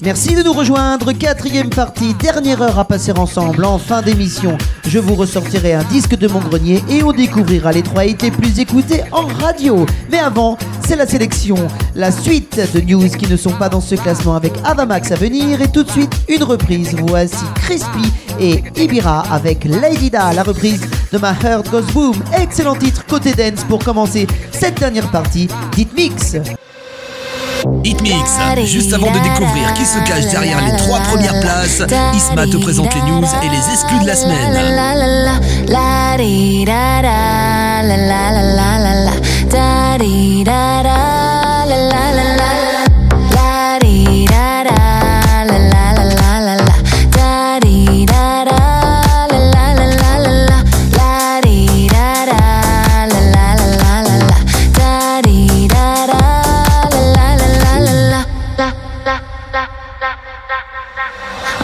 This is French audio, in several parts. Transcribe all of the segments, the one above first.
Merci de nous rejoindre, quatrième partie, dernière heure à passer ensemble en fin d'émission. Je vous ressortirai un disque de mon grenier et on découvrira les trois hits plus écoutés en radio. Mais avant, c'est la sélection, la suite de news qui ne sont pas dans ce classement avec Avamax à venir et tout de suite une reprise. Voici Crispy et Ibira avec Lady Da, la reprise de ma Heart Goes Boom. Excellent titre côté dance pour commencer cette dernière partie. Dites mix. Hit Mix, juste avant de découvrir qui se cache derrière les trois premières places, Isma te présente les news et les exclus de la semaine.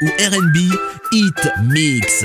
ou RB, Hit Mix.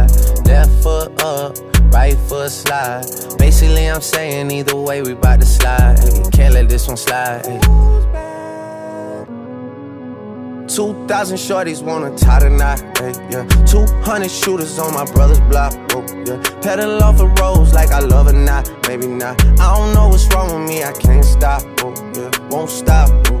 left foot up, right foot slide. Basically, I'm saying either way, we bout to slide. Can't let this one slide. Hey. 2,000 shorties wanna tie the knot, yeah. 200 shooters on my brother's block, oh, yeah. Pedal off the roads like I love it, not, maybe not. I don't know what's wrong with me, I can't stop, oh, yeah. Won't stop, oh.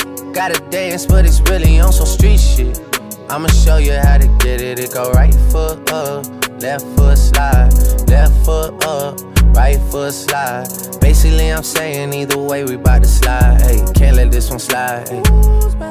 Gotta dance, but it's really on some street shit. I'ma show you how to get it. It go right foot up, left foot slide, left foot up, right foot slide. Basically, I'm saying either way, we bout to slide. Hey, can't let this one slide. Hey.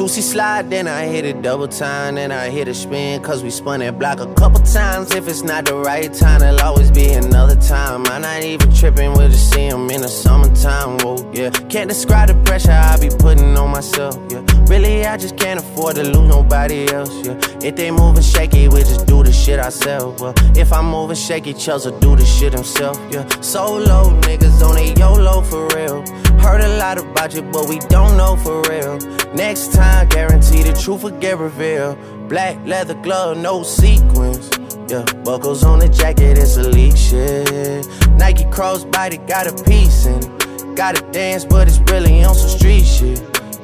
Two-C slide, then I hit it double time, then I hit a spin, cause we spun that block a couple times. If it's not the right time, it'll always be another time. I'm not even tripping, we'll just see him in the summertime, whoa, yeah. Can't describe the pressure I be putting on myself, yeah. Really, I just can't afford to lose nobody else, yeah. If they moving shaky, we just do the shit ourselves, well. If I'm moving shaky, Chels will do the shit himself, yeah. Solo niggas on a YOLO for real. Heard a lot about you, but we don't know for real. Next time, guarantee the truth will get revealed. Black leather glove, no sequins. Yeah, buckles on the jacket, it's elite shit. Nike crossbody got a piece in. Gotta dance, but it's really on some street shit.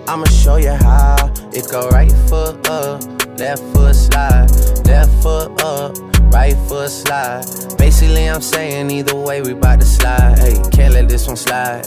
I'ma show you how. It go right foot up, left foot slide, left foot up, right foot slide. Basically, I'm saying either way, we bout to slide. Hey, can't let this one slide.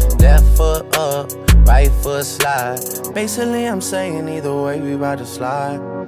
left foot up right foot slide. Basically, I'm saying either way, we about to slide.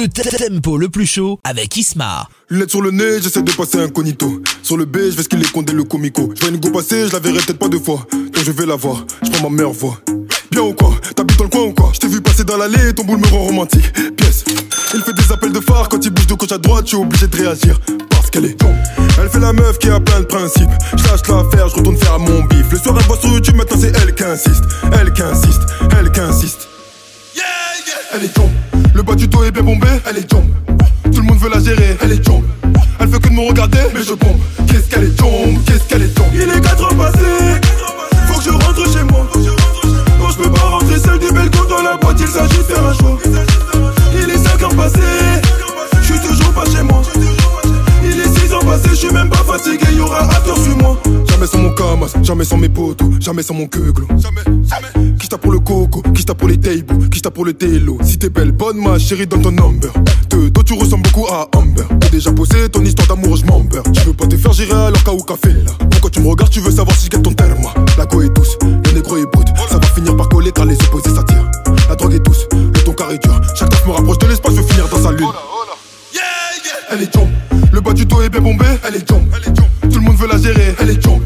Le tempo le plus chaud avec Isma. Lunettes sur le nez, j'essaie de passer incognito. Sur le B, je vais ce qu'il est condé le comico. Je vois une go passer, je la verrai peut-être pas deux fois. Donc je vais la voir, je prends ma meilleure voix. Bien ou quoi? T'habites dans le coin ou quoi? Je t'ai vu passer dans l'allée, ton boule me rend romantique. Pièce. Il fait des appels de phare quand il bouge de gauche à droite, je suis obligé de réagir. Parce qu'elle est Elle fait la meuf qui a plein de principes. Je lâche l'affaire, je retourne faire mon bif. Le soir elle voit sur YouTube, maintenant c'est elle qui insiste. Elle qui insiste, elle qui insiste. Yeah, yeah. Elle est tombe. Le bas du dos est bien bombé, elle est tombe. Tout le monde veut la gérer, elle est tombe. Elle veut que de me regarder, mais je bombe. Qu'est-ce qu'elle est tombe, qu'est-ce qu'elle est tombe. Il est mon camas, passe, jamais sans mes potos, jamais sans mon queuglo. Jamais, jamais. Qui pour le coco, qui pour les tables, qui pour le télo. Si t'es belle, bonne ma chérie, donne ton number. De dos, tu ressembles beaucoup à Amber. T'as déjà posé ton histoire d'amour, je m'ember. Tu veux pas te faire gérer alors qu'à ou café là. Pourquoi tu me regardes, tu veux savoir si je gagne ton terme. La go est douce, le négro est brut. Ça va finir par coller car les opposés s'attirent. La drogue est douce, le ton carré dur. Chaque taf me rapproche de l'espace, je veux finir dans sa lune. Elle est jump, le bas du dos est bien bombé. Elle est jump, tout le monde veut la gérer. Elle est jump,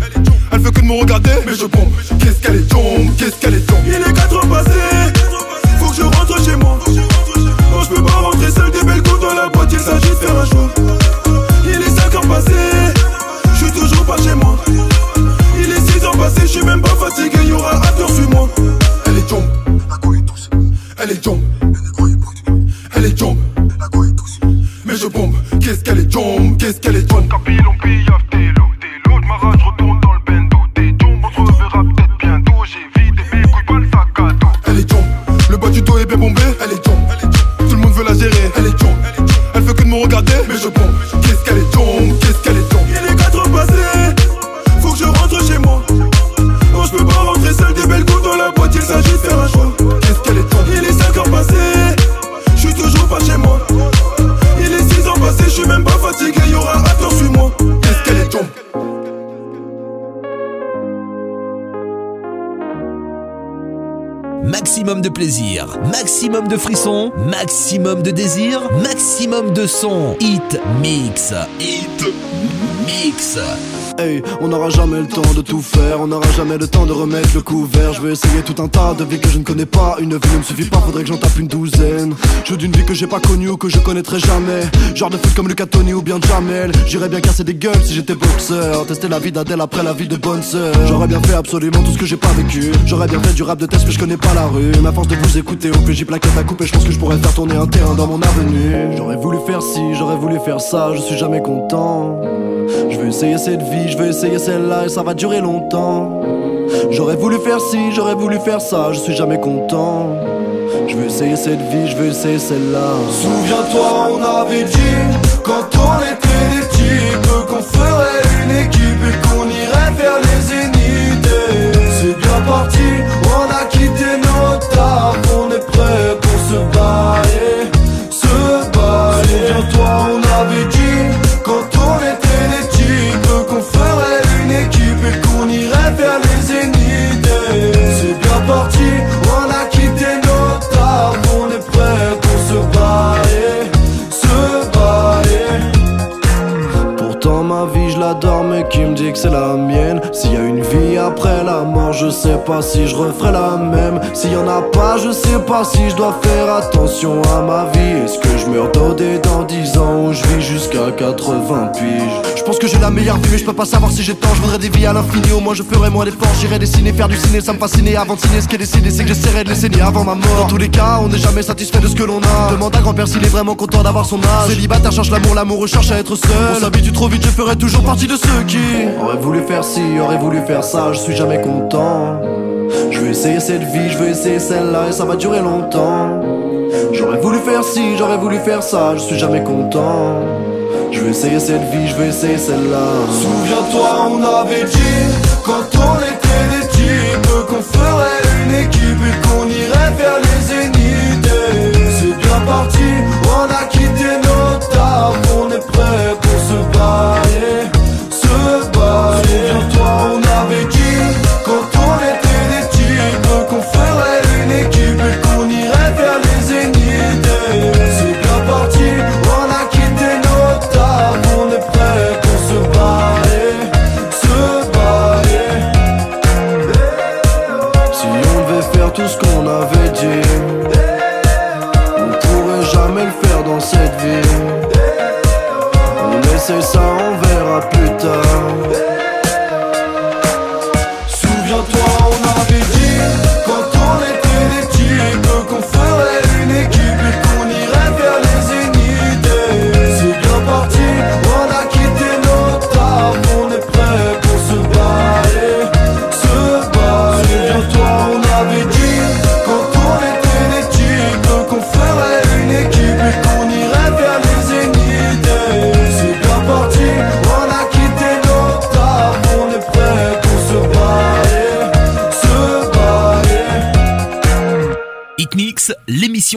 elle veut que de me regarder, mais je pompe. Qu'est-ce qu'elle est jump, qu'est-ce qu'elle est jump. Il est 4 heures passées, faut que je rentre chez moi. Non, je peux pas rentrer seul, des belles coups dans la boîte, il s'agit de faire un choix. Il est 5 heures passées, je suis toujours pas chez moi. Il est 6 heures passées, je suis même pas fatigué, y'aura after, suis-moi. Elle est jump, la go est douce. Elle est jump, elle est jump, la go est douce. Mais je bombe, qu'est-ce qu'elle est jump, qu'est-ce qu'elle est jump. Capilon, pillaf, l'eau, ma rage retourne dans le Maximum de plaisir, maximum de frissons, maximum de désir, maximum de son. Hit Mix. Hit Mix. On n'aura jamais le temps de tout faire, on n'aura jamais le temps de remettre le couvert. Je vais essayer tout un tas de vies que je ne connais pas. Une vie ne me suffit pas, faudrait que j'en tape une douzaine. Je veux d'une vie que j'ai pas connue ou que je connaîtrai jamais. Genre de foot comme Lucas Tony ou bien Jamel. J'irais bien casser des gueules si j'étais boxeur. Tester la vie d'Adèle après la vie de bonne sœur. J'aurais bien fait absolument tout ce que j'ai pas vécu. J'aurais bien fait du rap de test, mais je connais pas la rue. Ma force de vous écouter au PJ plaquette à couper, je pense que je pourrais faire tourner un terrain dans mon avenue. J'aurais voulu faire ci, j'aurais voulu faire ça, je suis jamais content. Je veux essayer cette vie, je veux essayer celle-là et ça va durer longtemps. J'aurais voulu faire ci, j'aurais voulu faire ça, je suis jamais content. Je veux essayer cette vie, je veux essayer celle-là. Souviens-toi, on avait dit, quand on était des types, qu'on ferait une équipe et qu'on irait faire les zéniths. C'est bien parti, que c'est la mienne. Y a après la mort je sais pas si je referai la même. S'il y en a pas je sais pas si je dois faire attention à ma vie. Est-ce que je meurs dodé dans 10 ans ou je vis jusqu'à 80 piges Je pense que j'ai la meilleure vie mais je peux pas savoir si j'ai tort. Je voudrais des vies à l'infini au moins je ferai moins d'efforts. J'irai dessiner, faire du ciné, ça me fascinait Avant de signer ce qui est décidé c'est que j'essaierai de les saigner avant ma mort. Dans tous les cas on n'est jamais satisfait de ce que l'on a. Demande à grand-père s'il est vraiment content d'avoir son âge. Célibataire cherche l'amour, l'amour cherche à être seul. On s'habitue trop vite, je ferai toujours partie de ceux qui Auraient voulu faire ci, auraient voulu faire je suis jamais content. Je veux essayer cette vie, je veux essayer celle-là et ça va durer longtemps. J'aurais voulu faire ci, j'aurais voulu faire ça, je suis jamais content. Je veux essayer cette vie, je veux essayer celle-là. Souviens-toi, on avait dit Quand on était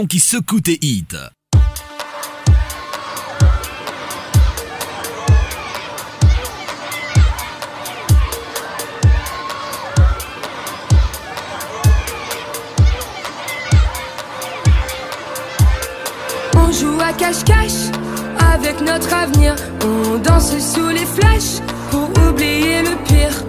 qui secoue tes hits. On joue à cache-cache avec notre avenir. On danse sous les flashs pour oublier le pire.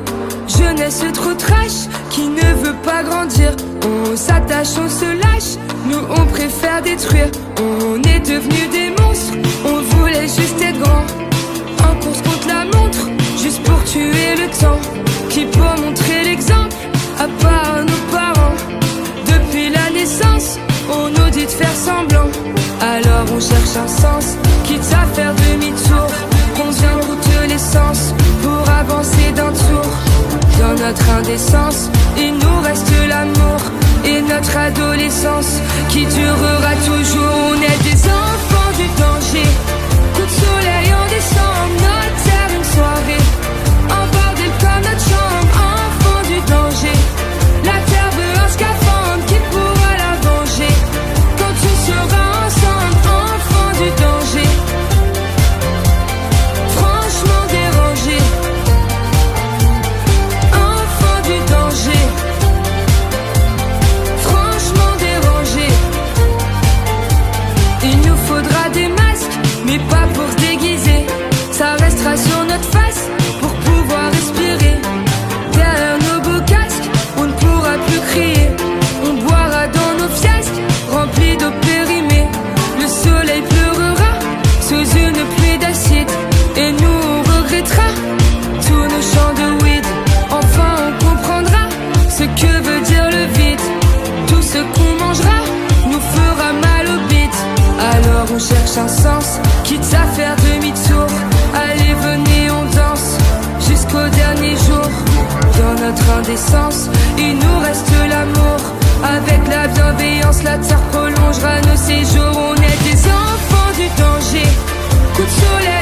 Jeunesse trop trash qui ne veut pas grandir. On s'attache, on se lâche. Nous on préfère détruire. On est devenus des monstres. On voulait juste être grand. En course contre la montre, juste pour tuer le temps. Qui peut montrer l'exemple, à part nos parents? Depuis la naissance, on nous dit de faire semblant. Alors on cherche un sens, quitte à faire demi-tour. On vient toutes les sens pour avancer d'un tour. Dans notre indécence, il nous reste l'amour et notre adolescence qui durera toujours. On est des enfants du danger. Il nous reste l'amour. Avec la bienveillance, la terre prolongera nos séjours. On est des enfants du danger. Coup de soleil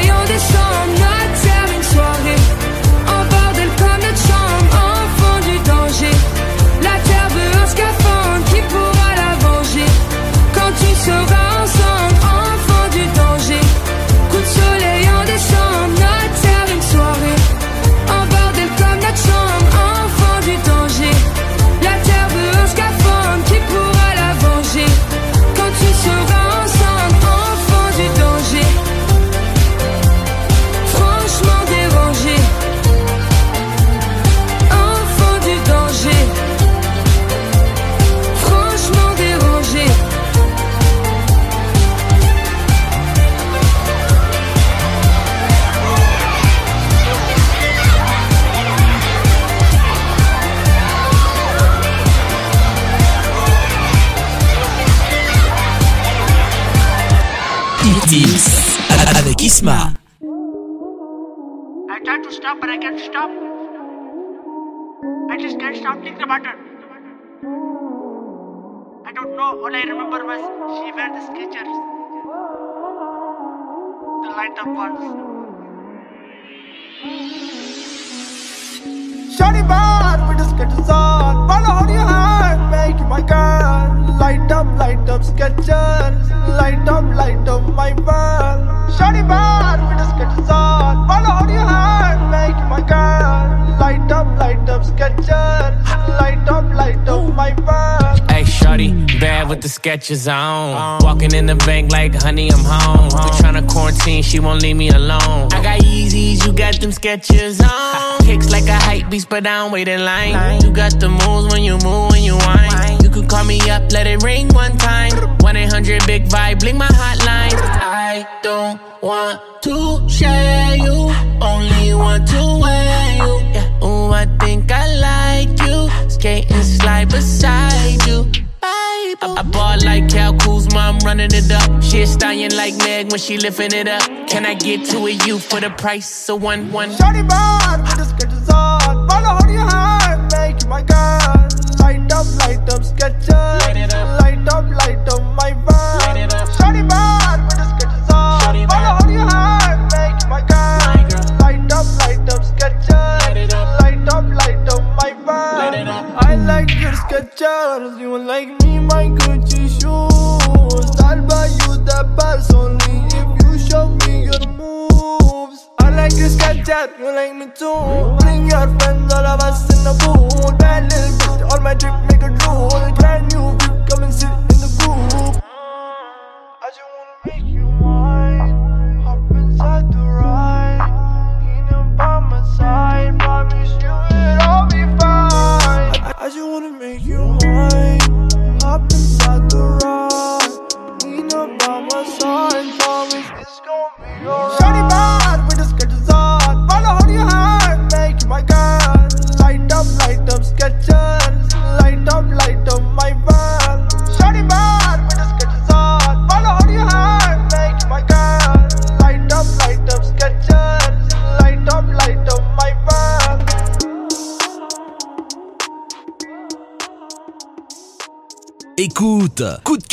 Thinking about her. I don't know. All I remember was she wear the Skechers, the light up ones. Shawty bad with the sketches on. Wanna hold your hand, make my girl. Light up, light up sketches Light up, light up my world. Shawty bad with the sketches on. Wanna hold your hand, make my girl. Light up, light up sketches Light up, light up my world Hey, shorty, bad with the sketches on. Walking in the bank like, honey, I'm home. We tryna quarantine, she won't leave me alone. I got Yeezys, you got them sketches on. Kicks like a hype beast, but I don't wait in line. You got the moves when you move, when you whine. You could call me up, let it ring one time. 1 800 Big Vibe, blink my hotline. I don't want to share you, only want to wear you. Yeah. Ooh, I think I like you. Skate and slide beside you. I, I bought like Cal Kuzma, I'm running it up. She a stallion like Meg when she lifting it up. Can I get to a you for the price of one one? Shawty bad with the sketches on Wanna hold your hand, make you my girl Light up, light up sketches Light up, light up light up, my world I like your Skechers, you like me my Gucci shoes. I'll buy you the pants only if you show me your moves. I like your Skechers, you like me too. Bring your friends, all of us in the pool. Bad little bitch, all my drip make a drool. Can you come and sit in the group?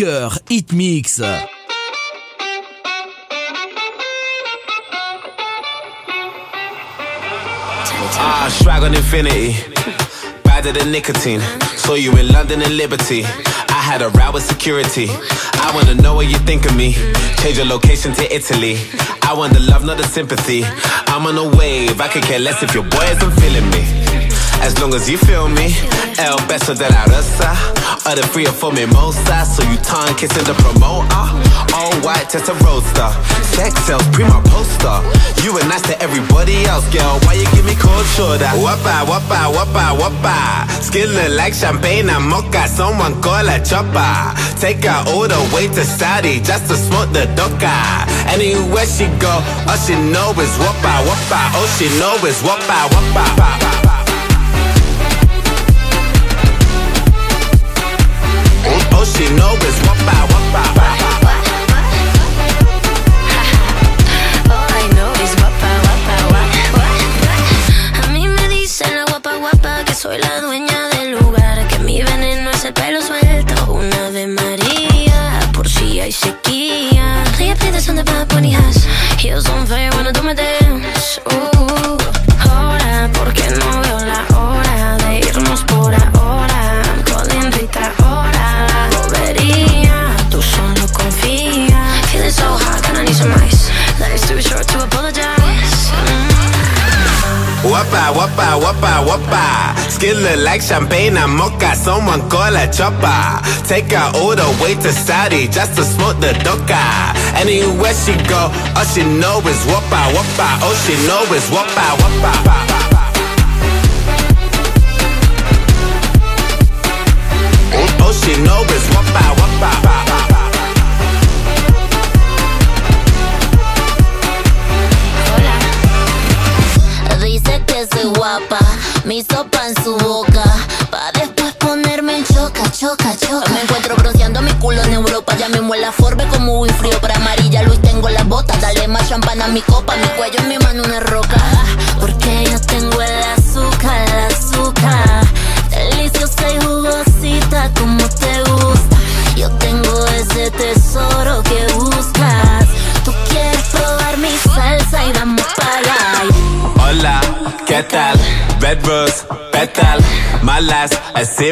Cœur, hit mix. Ah, swag on infinity. Badder than nicotine. Saw you in London and Liberty. I had a row with security. I wanna know what you think of me. Change your location to Italy. I want the love, not the sympathy. I'm on a wave. I could care less if your boy isn't feeling me. As long as you feel me, El beso de la rosa, or the free for mimosa. So you tongue kissing the promoter, all white test a roadster. Sex sells, prima poster. You were nice to everybody else, girl. Why you give me cold shoulder? Whoppa, whoppa, whoppa, whoppa. Skin look like champagne and mocha. Someone call a chopper. Take her all the way to Saudi just to smoke the doka. Anywhere she go, all she know is whoppa, whoppa. All she know is whoppa, whoppa. All she know it's one by Whoppa, whoppa, whoppa. Skin like champagne and mocha. Someone call a chopper. Take her all the way to Saudi just to smoke the doka. Anywhere she go, all she know is whoppa, whoppa. All she know is whoppa, whoppa. Mi copa. Mi cuello mi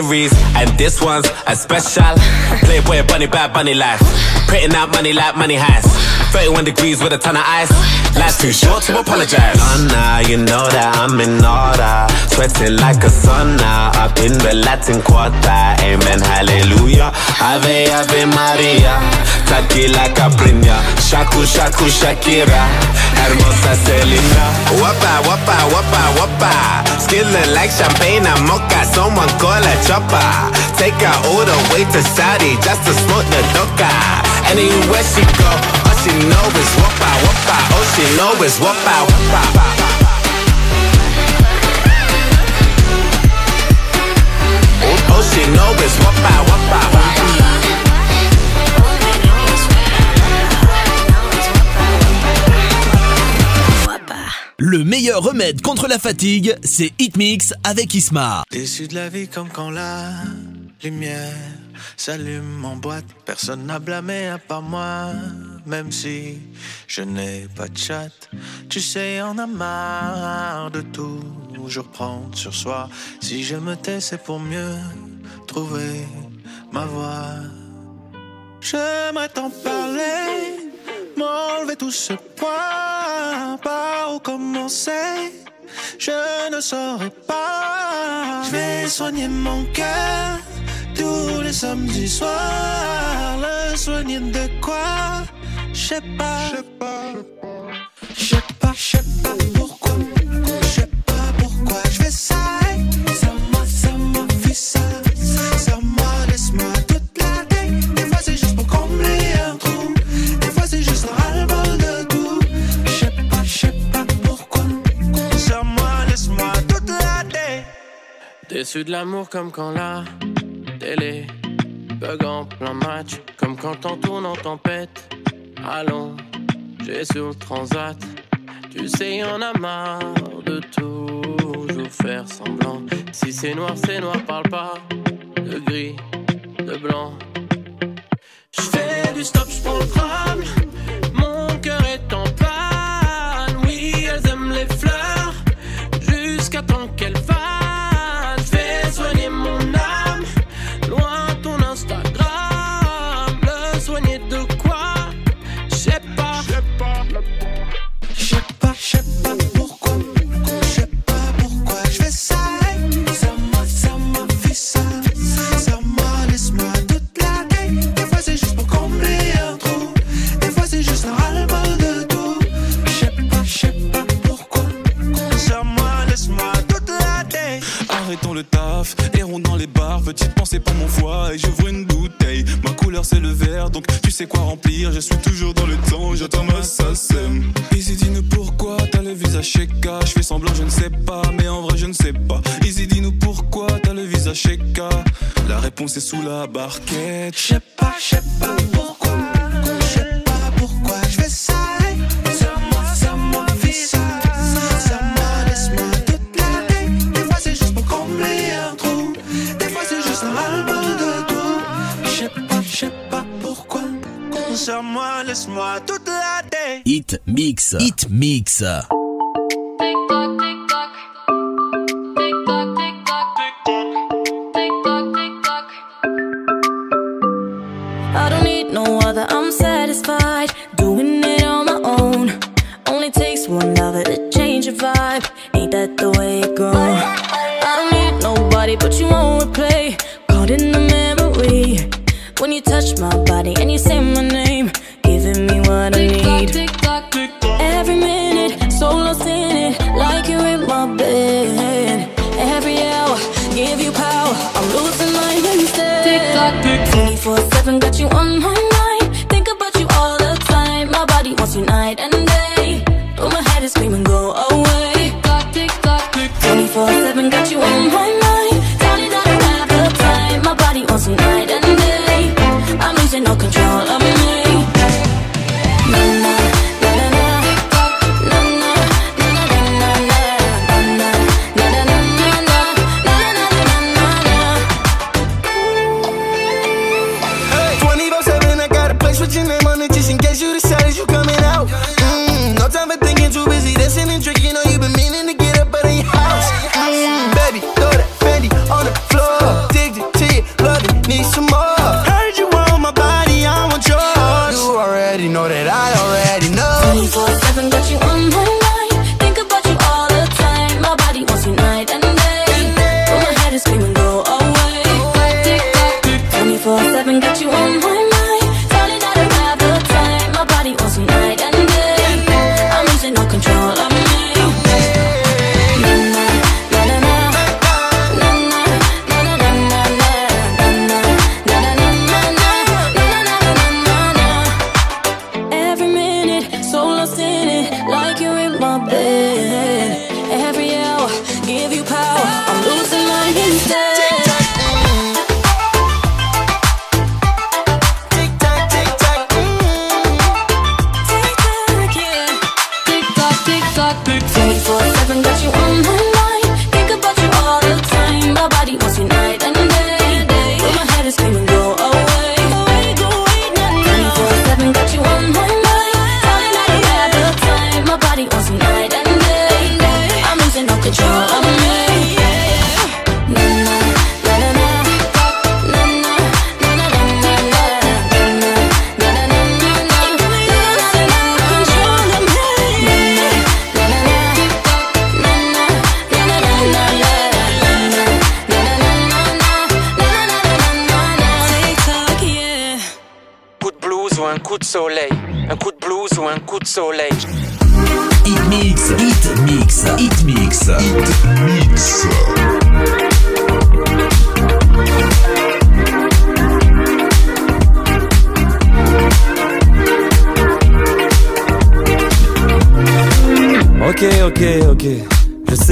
series, and this one's a special. Playboy bunny, bad bunny life. Printing out money like money has. 31 degrees with a ton of ice. Life's too short to apologize. Donna, you know that I'm in order. Sweating like a sauna up in the Latin Quarter. Amen, hallelujah. Ave, Ave Maria. Tequila Capriña. Shaku, Shaku, Shakira. Hermosa Selena. Wapa, wapa, wapa, wapa. Skin look like champagne and mocha. Someone call a chopper. Take her all the way to Saudi just to smoke the doka. Anywhere she go, all she know is wapa, wapa. All she know is wapa, wapa. All she know is wapa, wapa. Le meilleur remède contre la fatigue, c'est Hit Mix avec Isma. Déçu de la vie comme quand la lumière s'allume en boîte. Personne n'a blâmé à part moi, même si je n'ai pas de chat. Tu sais, on a marre de toujours prendre sur soi. Si je me tais, c'est pour mieux trouver ma voix. J'aimerais t'en parler, m'enlever tout ce poids. Par où commencer? Je ne saurais pas. Je vais soigner mon cœur tous les samedis soirs. Le soigner de quoi? Je sais pas. Je sais pas. Je sais pas, je sais pas pourquoi. Je sais pas pourquoi je fais ça. Ça m'a, ça m'a fait ça. Déçu de l'amour comme quand la télé bug en plein match, comme quand on tourne en tempête. Allons, j'ai sur le transat. Tu sais, y en a marre de toujours faire semblant. Si c'est noir, c'est noir, parle pas de gris, de blanc. J'fais du stop, j'prends le. barquette. Je sais pas, je sais pas pourquoi. Je sais pas pourquoi je fais ça. Moi, ça. Laisse-moi toute l'année. Des fois c'est juste pour combler un trou. Des fois c'est juste un de tout. Je sais pas, je sais pas pourquoi. Laisse-moi toute. Hit mix. Hit mix.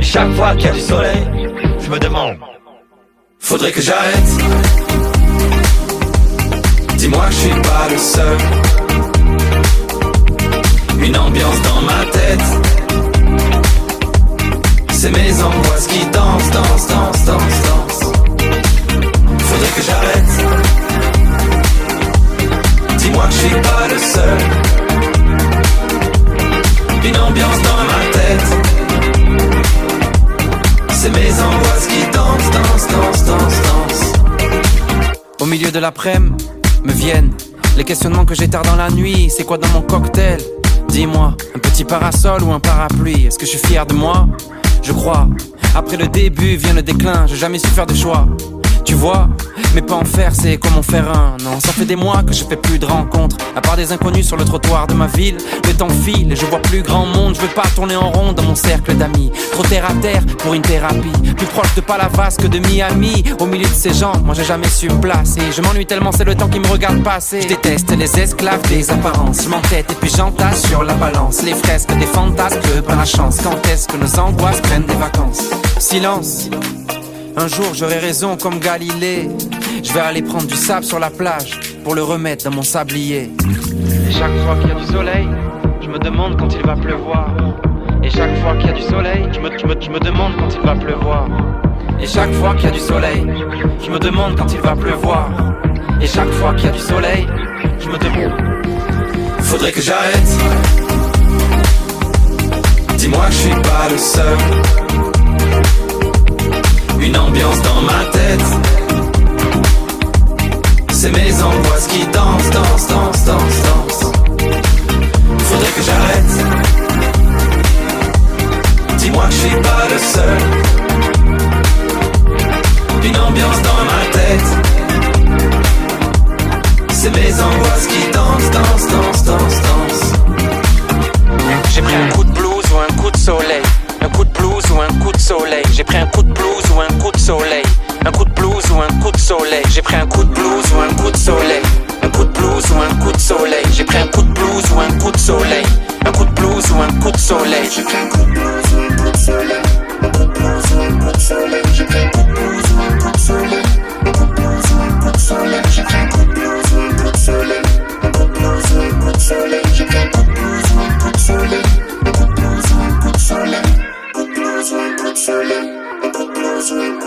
Chaque fois qu'il y a du soleil, je me demande. Faudrait que j'arrête. Dis-moi que je suis pas le seul. Une ambiance dans ma tête. C'est mes angoisses qui dansent, dansent, dansent, dansent, dansent. Faudrait que j'arrête. Dis-moi que je suis pas le seul. Une ambiance dans ma tête. C'est mes angoisses qui dansent, dansent, dansent, dansent, dansent. Au milieu de l'après-midi, me viennent les questionnements que j'ai tard dans la nuit. C'est quoi dans mon cocktail? Dis-moi, un petit parasol ou un parapluie? Est-ce que je suis fier de moi? Je crois. Après le début vient le déclin, j'ai jamais su faire de choix. Tu vois, mais pas en faire, c'est comme en faire un. Non, ça fait des mois que je fais plus de rencontres. À part des inconnus sur le trottoir de ma ville, le temps file et je vois plus grand monde. Je veux pas tourner en rond dans mon cercle d'amis. Trop terre à terre pour une thérapie. Plus proche de Palavas que de Miami. Au milieu de ces gens, moi j'ai jamais su me placer. Je m'ennuie tellement, c'est le temps qui me regarde passer. Je déteste les esclaves des apparences. Je m'entête et puis j'entasse sur la balance. Les fresques des fantasmes, que pas la chance. Quand est-ce que nos angoisses prennent des vacances? Silence. Un jour j'aurai raison comme Galilée. Je vais aller prendre du sable sur la plage pour le remettre dans mon sablier. Et chaque fois qu'il y a du soleil, je me demande quand il va pleuvoir. Et chaque fois qu'il y a du soleil, je me, je me- je me demande quand il va pleuvoir. Et chaque fois qu'il y a du soleil, je me demande quand il va pleuvoir. Et chaque fois qu'il y a du soleil, je me demande. Faudrait que j'arrête. Dis-moi que je suis pas le seul. Une ambiance dans ma tête. C'est mes angoisses qui dansent, dansent, dansent, dansent, dansent. Faudrait que j'arrête. Dis-moi que je suis pas le seul. Une ambiance dans ma tête. C'est mes angoisses qui dansent, dansent, dansent, dansent, dansent. J'ai pris un coup de blues ou un coup de soleil. Coup de blues ou un coup de soleil. J'ai pris un coup de blues ou un coup de soleil. Un coup de blues ou un coup de soleil. J'ai pris un coup de blues ou un coup de soleil. Un coup de blues ou un coup de soleil. J'ai pris un coup de blues ou un coup de soleil. Un coup de blues ou un coup de soleil. J'ai pris un coup de blues ou un coup de soleil. Un coup de blues ou un coup de soleil.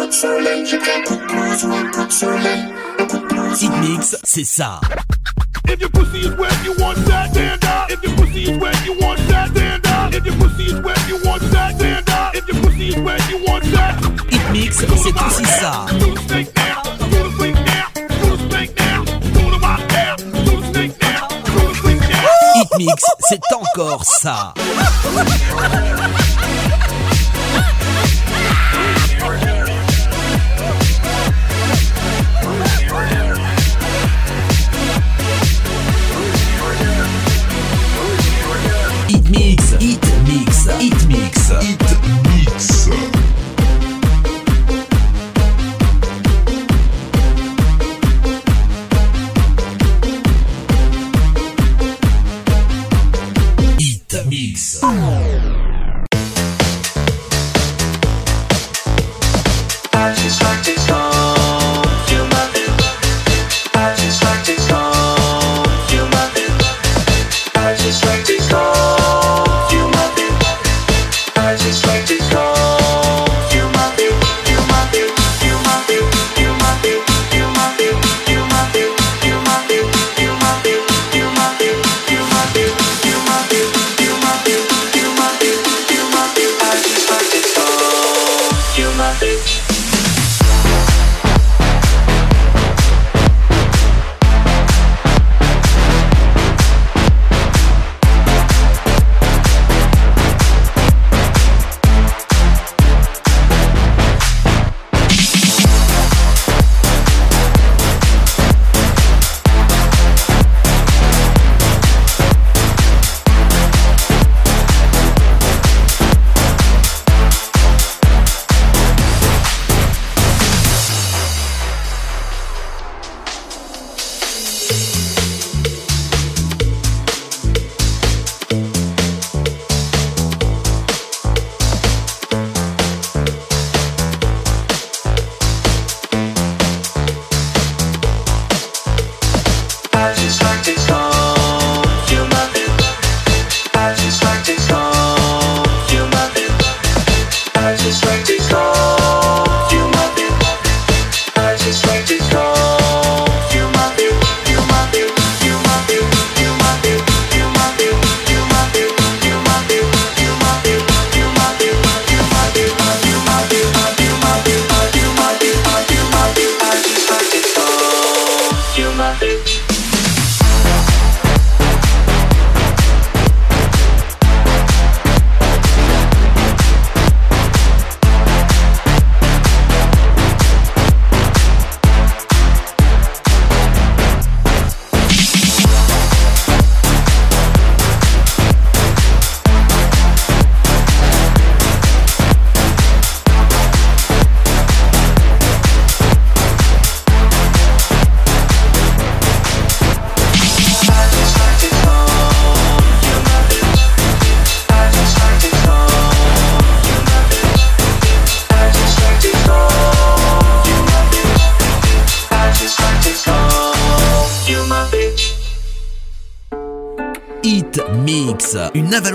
De soleil. J'ai coup de blues ou un coup de soleil. Un coup de blues Hit Mix, c'est ça. If your pussy is wet, you want that, stand up. If your pussy is wet, you want that, stand up. If your pussy is wet, you want that, stand up. If your pussy is wet, you want that. Hit Mix, c'est aussi ça. Do the snake now, do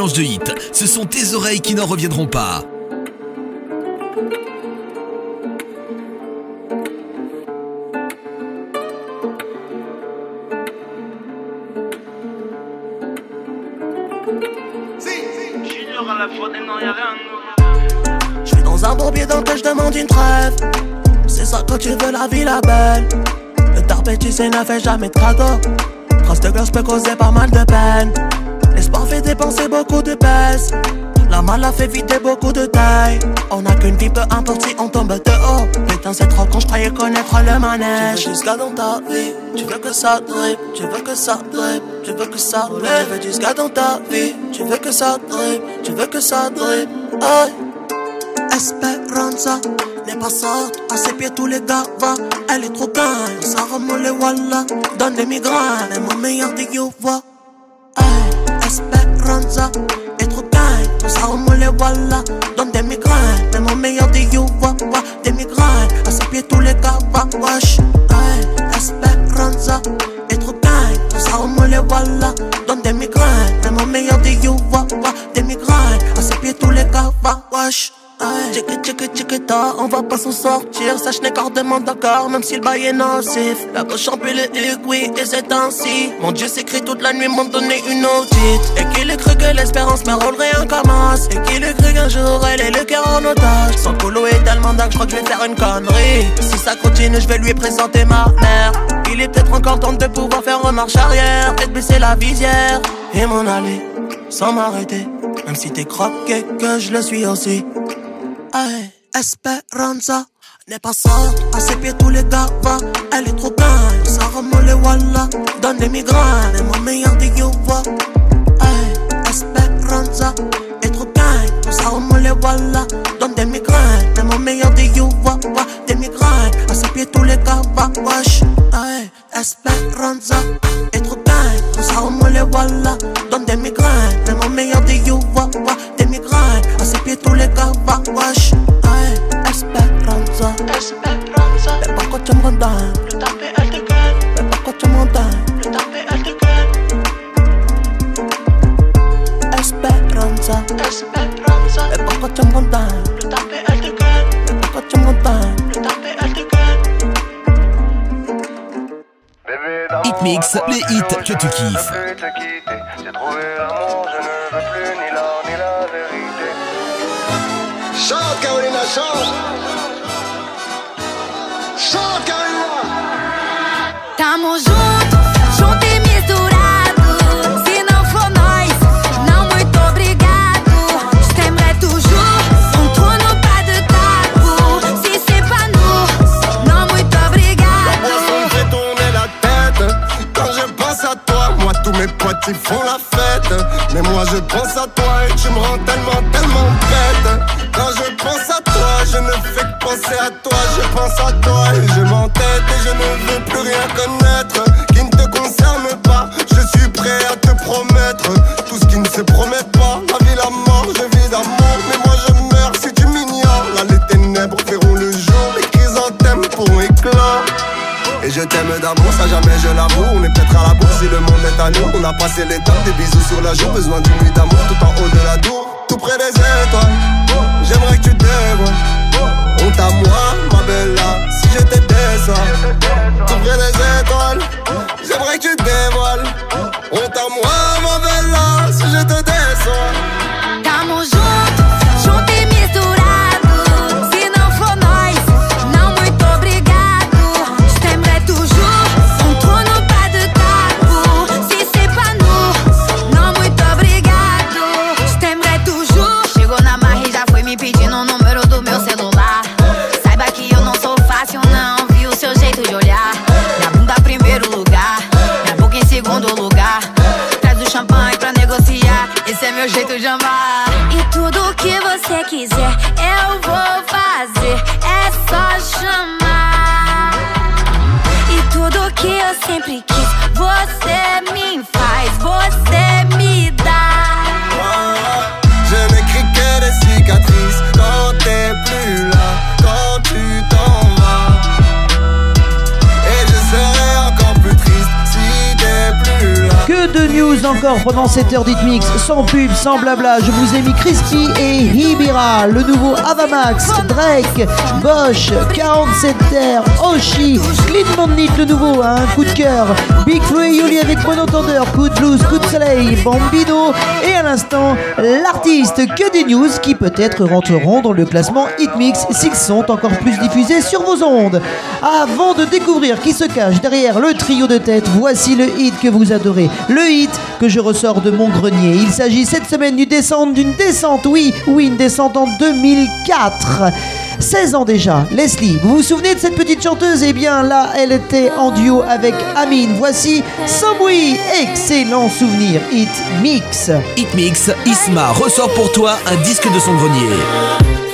De hits. Ce sont tes oreilles qui n'en reviendront pas. Je suis dans un bourbier dans lequel je demande une trêve. C'est ça quand tu veux la vie la belle. Le tarpé, tu sais, ne fait jamais de cadeau. Trace de glace peut causer pas mal de peine. L'espoir fait dépenser beaucoup de pèse. La malle a fait vider beaucoup de taille. On a qu'une vie, peu importe si on tombe de haut. Putain, c'est trop quand je croyais connaître le manège. Tu veux jusqu'à dans ta vie, tu veux que ça drip, tu veux que ça drip, tu veux que ça drip. Tu veux jusqu'à dans ta vie, tu veux que ça drip, tu veux que ça drip. Aïe. Esperanza n'est pas sorte, à ses pieds tous les gars va. Elle est trop gagne, ça remonte les wallah. Donne des migraines, elle est mon meilleur des voix. Aïe, Esperanza est trop gagne, ça remonte les wallah. Donne des migraines, mais mon meilleur des voix. Des migraines, à ses pieds tous les gars. Wesh, aïe, Esperanza est trop gagne, ça remonte les wallah. Donne des migraines, mais mon meilleur des voix. Des migraines, à ses pieds tous les gars va. Wesh. Tchiki tchiki ta, on va pas s'en sortir. Ça, je n'ai qu'ordement d'accord, même si le bail est nocif. La poche remplit le huc, oui, et c'est ainsi. Mon Dieu s'écrit toute la nuit, m'ont donné une audite. Et qu'il ait cru que l'espérance me rollerait un commence. Et qu'il ait cru qu'un jour elle est le cœur en otage. Son colo est tellement dingue, je crois que je vais faire une connerie. Si ça continue, je vais lui présenter ma mère. Il est peut-être encore temps de pouvoir faire une marche arrière. Peut-être baisser la visière et m'en aller sans m'arrêter. Même si t'es croqué, que je le suis aussi. Aïe, Esperanza n'est pas sorte, à ses pieds tous les gars va. Elle est trop gagne, ça remonte les wallah. Donne des migraines, et mon meilleur des voix. Aïe, Esperanza est trop gagne, ça remonte les wallah. Donne des migraines, et mon meilleur des voix. Des migraines, à ses pieds tous les gars va. Wesh, aïe, Esperanza est trop gagne, ça remonte les wallah. Donne des migraines, et mon meilleur des voix. Des migraines, à ses pieds tous les gars va. Wesh, Le tapé, elle te gueule. Mais pourquoi tu me redonnes? Le tapé, elle te gueule. Esperanza. Esperanza. Mais pourquoi tu me redonnes? Le tapé, elle te gueule. Mais pourquoi tu me redonnes? Le tapé, elle te gueule. Hit Mix, les hits que tu kiffes. A passé l'étape, des bisous sur la joue Besoin d'une nuit d'amour tout en haut de la tour. Tout près des étoiles. J'aimerais que tu dévoiles. Honte moi, ma belle encore pendant cette heure d'Hitmix, sans pub, sans blabla, je vous ai mis Crispy et Hibira, le nouveau Avamax, Drake, Bosch, 47 Terre, Oshi, Clean Bandit, le nouveau, un coup de cœur, Big Flo et Yoli avec Monotender, coup de blues, coup de soleil, Bambino, et à l'instant, l'artiste que des news qui peut-être rentreront dans le classement Hitmix s'ils sont encore plus diffusés sur vos ondes. Avant de découvrir qui se cache derrière le trio de tête, voici le hit que vous adorez. Le hit que je ressors de mon grenier. Il s'agit cette semaine d'une descente, d'une descente, oui, oui, une descente en 2004. 16 ans déjà. Leslie, vous vous souvenez de cette petite chanteuse? Eh bien là, elle était en duo avec Amine. Voici Samui, excellent souvenir. Hit Mix. Hit Mix, Isma ressort pour toi un disque de son grenier.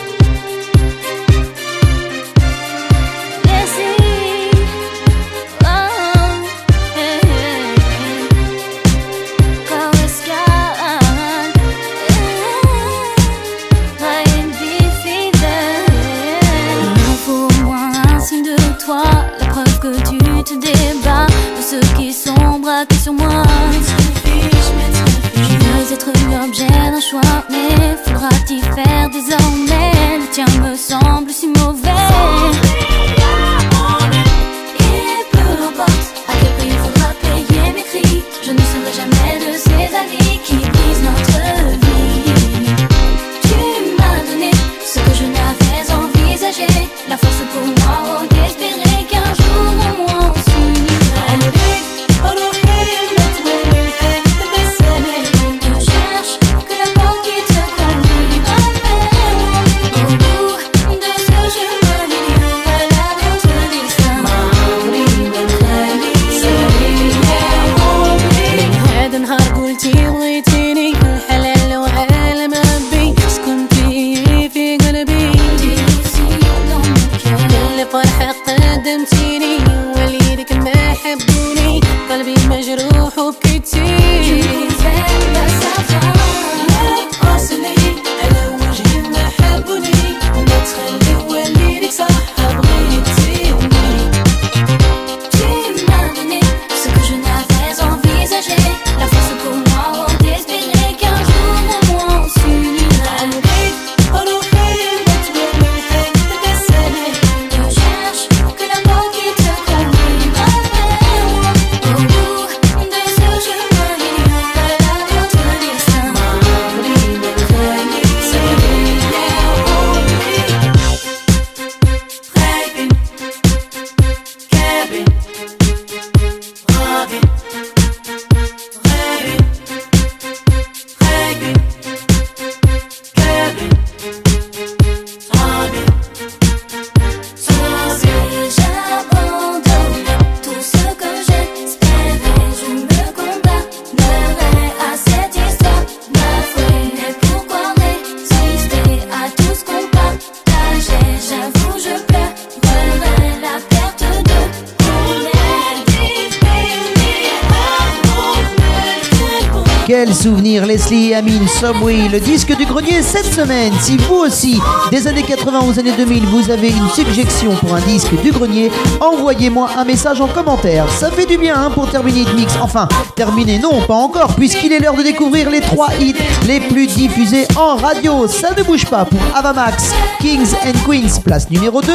Leslie Amine Subway, le disque du grenier cette semaine. Si vous aussi, des années 80 aux années 2000, vous avez une suggestion pour un disque du grenier, envoyez-moi un message en commentaire. Ça fait du bien hein, pour terminer le mix. Enfin, terminer, non, pas encore, puisqu'il est l'heure de découvrir les trois hits les plus diffusés en radio. Ça ne bouge pas pour Avamax, Kings and Queens, place numéro 2.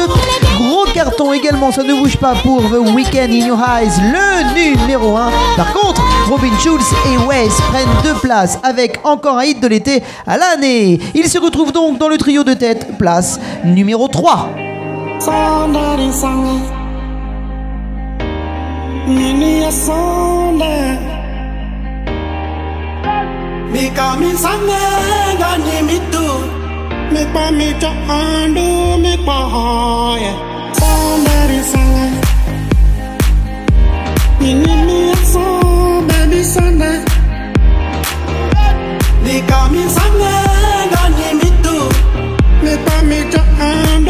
Gros carton également, ça ne bouge pas pour The Weekend in Your Eyes, le numéro 1. Par contre, Robin Schulz et Wes prennent deux places avec encore un hit de l'été à l'année. Ils se retrouvent donc dans le trio de tête, place numéro 3. Sondari sanga Nini ya sonda Mika mi di sana Di kami sana Gani mitu Lepa mi jaan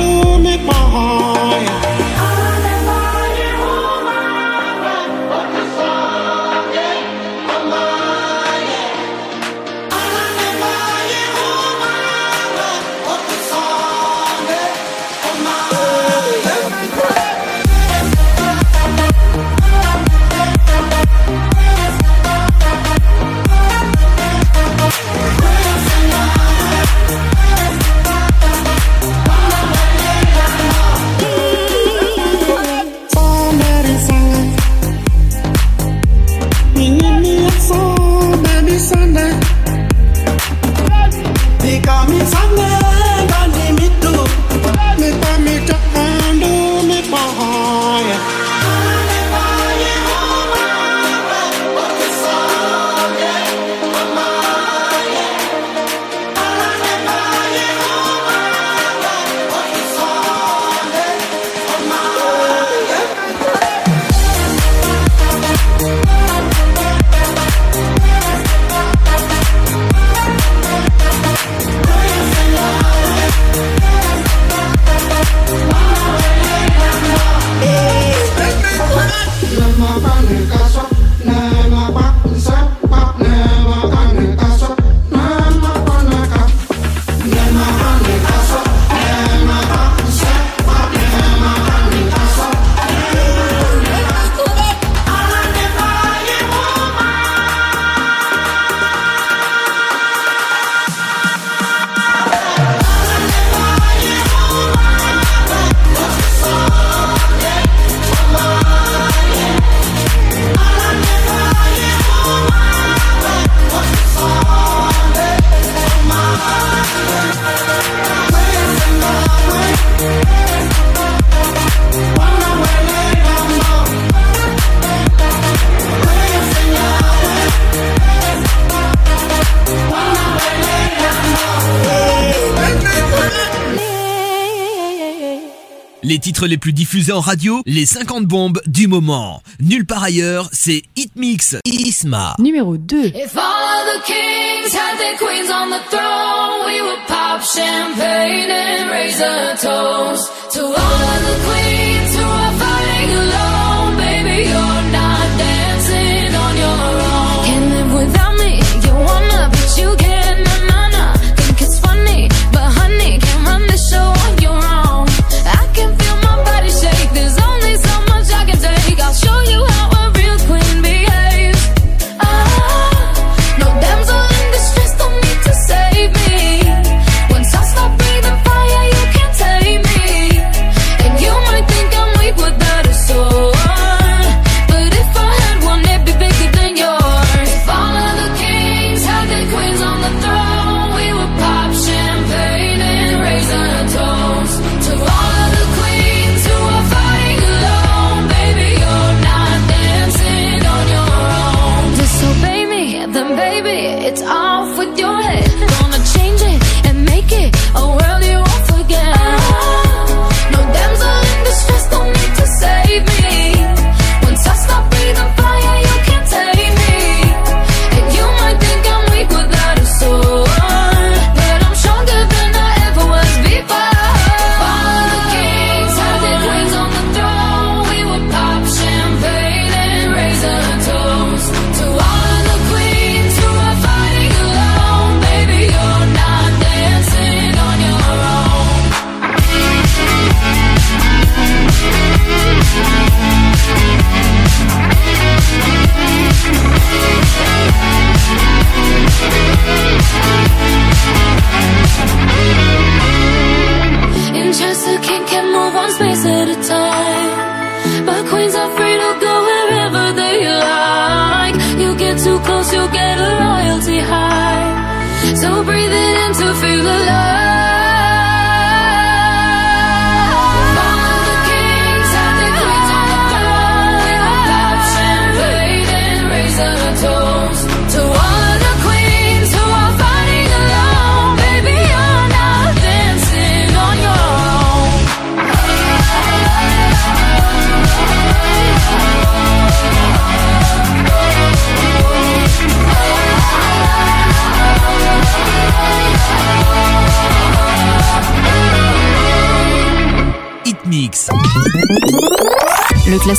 Les titres les plus diffusés en radio, les 50 bombes du moment. Nulle part ailleurs, c'est Hitmix Isma. Numéro 2. If all of the kings had their queens on the throne, we would pop champagne and raise a toast. To all of the queens who are fighting alone, baby, you're not.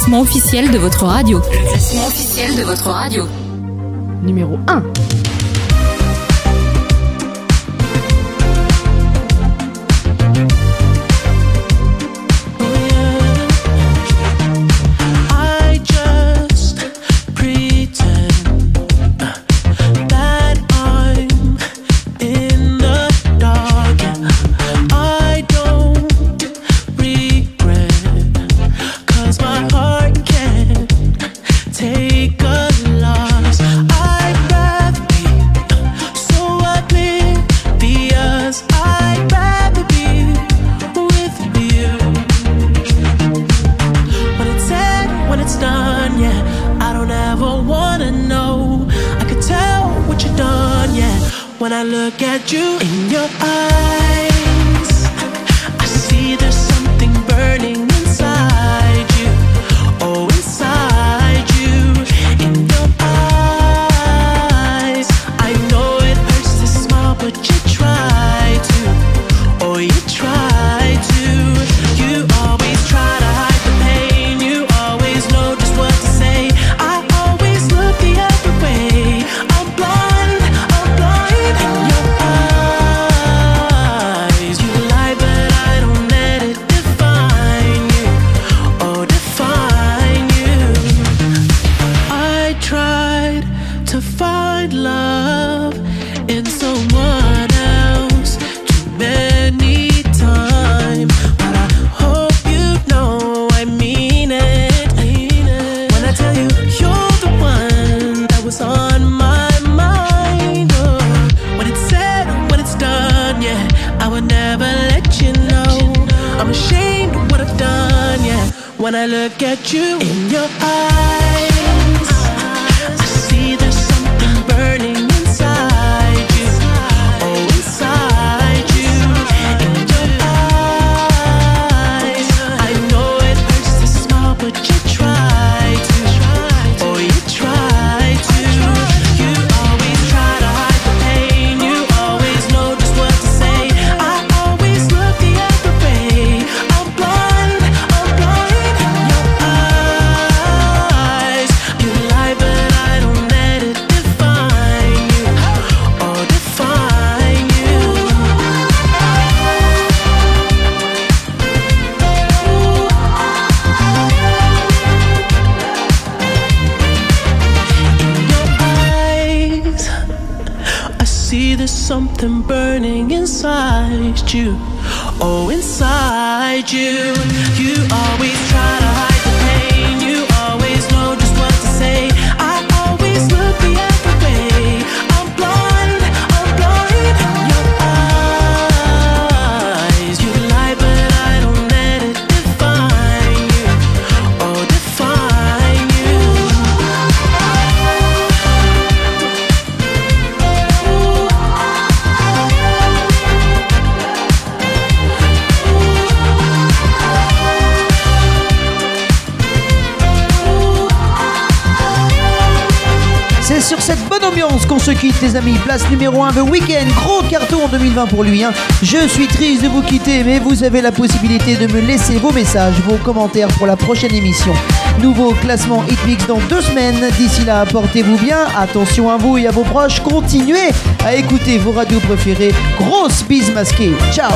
classement officiel de votre radio. Le classement officiel de votre radio. Numéro 1. Place numéro 1 The Weekend, gros carton en 2020 pour lui. hein. Je suis triste de vous quitter, mais vous avez la possibilité de me laisser vos messages, vos commentaires pour la prochaine émission. Nouveau classement Hitmix dans deux semaines. D'ici là, portez-vous bien. Attention à vous et à vos proches. Continuez à écouter vos radios préférées. Grosse bise masquée. Ciao